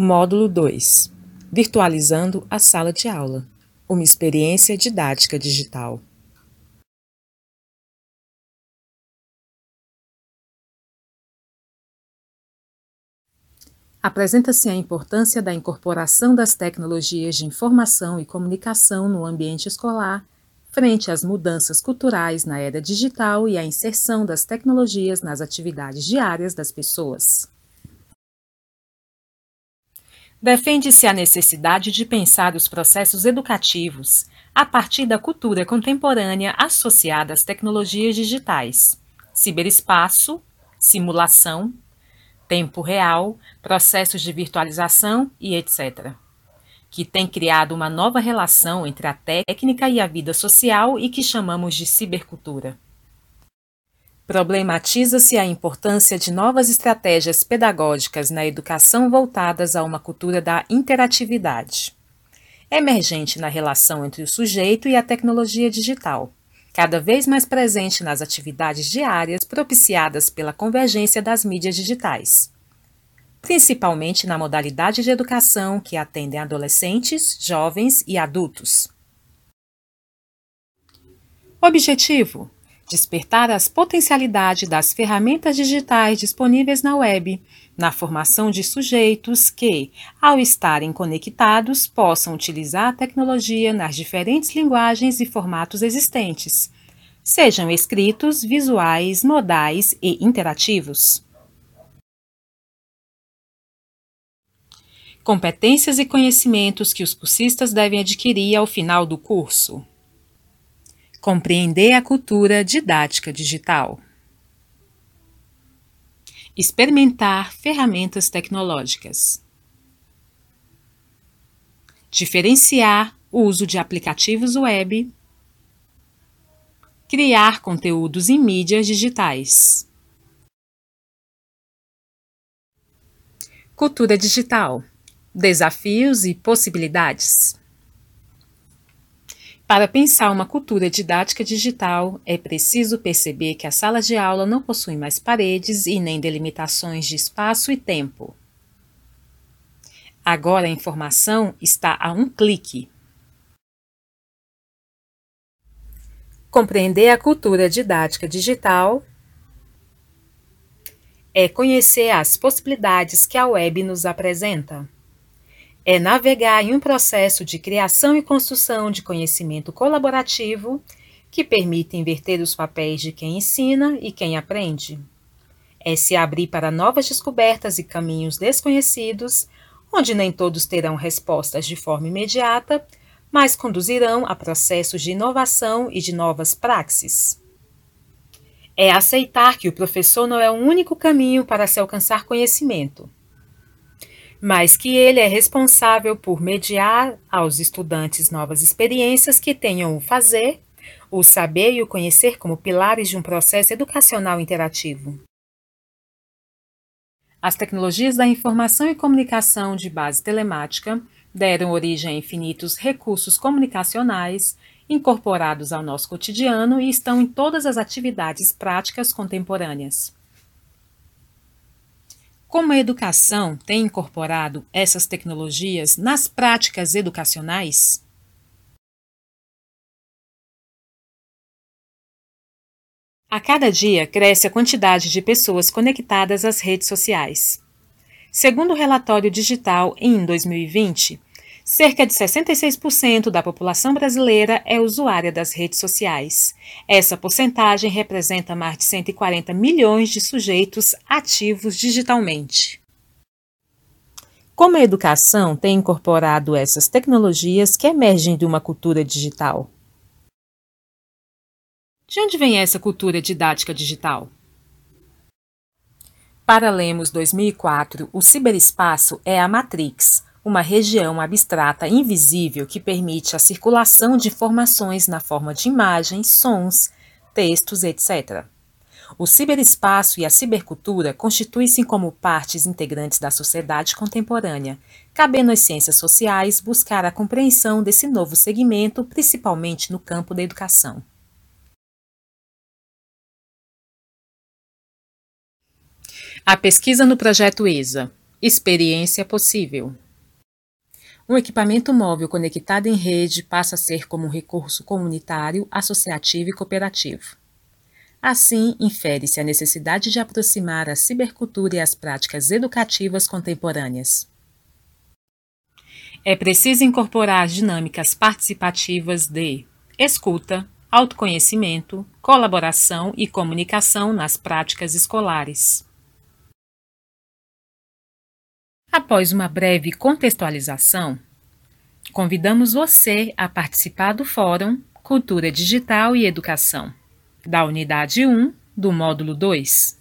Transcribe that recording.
Módulo 2 Virtualizando a sala de aula uma experiência didática digital. Apresenta-se a importância da incorporação das tecnologias de informação e comunicação no ambiente escolar, frente às mudanças culturais na era digital e à inserção das tecnologias nas atividades diárias das pessoas. Defende-se a necessidade de pensar os processos educativos a partir da cultura contemporânea associada às tecnologias digitais, ciberespaço, simulação, tempo real, processos de virtualização e etc., que tem criado uma nova relação entre a técnica e a vida social e que chamamos de cibercultura. Problematiza-se a importância de novas estratégias pedagógicas na educação voltadas a uma cultura da interatividade. Emergente na relação entre o sujeito e a tecnologia digital, cada vez mais presente nas atividades diárias propiciadas pela convergência das mídias digitais, principalmente na modalidade de educação que atendem adolescentes, jovens e adultos. Objetivo: despertar as potencialidades das ferramentas digitais disponíveis na web, na formação de sujeitos que, ao estarem conectados, possam utilizar a tecnologia nas diferentes linguagens e formatos existentes, sejam escritos, visuais, modais e interativos. Competências e conhecimentos que os cursistas devem adquirir ao final do curso. Compreender a cultura didática digital. Experimentar ferramentas tecnológicas. Diferenciar o uso de aplicativos web. Criar conteúdos em mídias digitais. Cultura digital. Desafios e possibilidades. Para pensar uma cultura didática digital, é preciso perceber que a sala de aula não possui mais paredes e nem delimitações de espaço e tempo. Agora a informação está a um clique. Compreender a cultura didática digital é conhecer as possibilidades que a web nos apresenta é navegar em um processo de criação e construção de conhecimento colaborativo que permite inverter os papéis de quem ensina e quem aprende. É se abrir para novas descobertas e caminhos desconhecidos, onde nem todos terão respostas de forma imediata, mas conduzirão a processos de inovação e de novas praxes. É aceitar que o professor não é o único caminho para se alcançar conhecimento mas que ele é responsável por mediar aos estudantes novas experiências que tenham o fazer, o saber e o conhecer como pilares de um processo educacional interativo. As tecnologias da informação e comunicação de base telemática deram origem a infinitos recursos comunicacionais incorporados ao nosso cotidiano e estão em todas as atividades práticas contemporâneas. Como a educação tem incorporado essas tecnologias nas práticas educacionais? A cada dia cresce a quantidade de pessoas conectadas às redes sociais. Segundo o relatório digital em 2020, Cerca de 66% da população brasileira é usuária das redes sociais. Essa porcentagem representa mais de 140 milhões de sujeitos ativos digitalmente. Como a educação tem incorporado essas tecnologias que emergem de uma cultura digital? De onde vem essa cultura didática digital? Para Lemos 2004, o ciberespaço é a Matrix, uma região abstrata invisível que permite a circulação de informações na forma de imagens, sons, textos, etc. O ciberespaço e a cibercultura constituem-se como partes integrantes da sociedade contemporânea, cabendo às ciências sociais buscar a compreensão desse novo segmento, principalmente no campo da educação. A pesquisa no projeto ESA Experiência possível. Um equipamento móvel conectado em rede passa a ser como um recurso comunitário, associativo e cooperativo. Assim, infere-se a necessidade de aproximar a cibercultura e as práticas educativas contemporâneas. É preciso incorporar as dinâmicas participativas de escuta, autoconhecimento, colaboração e comunicação nas práticas escolares. Após uma breve contextualização, convidamos você a participar do Fórum Cultura Digital e Educação, da Unidade 1 do Módulo 2.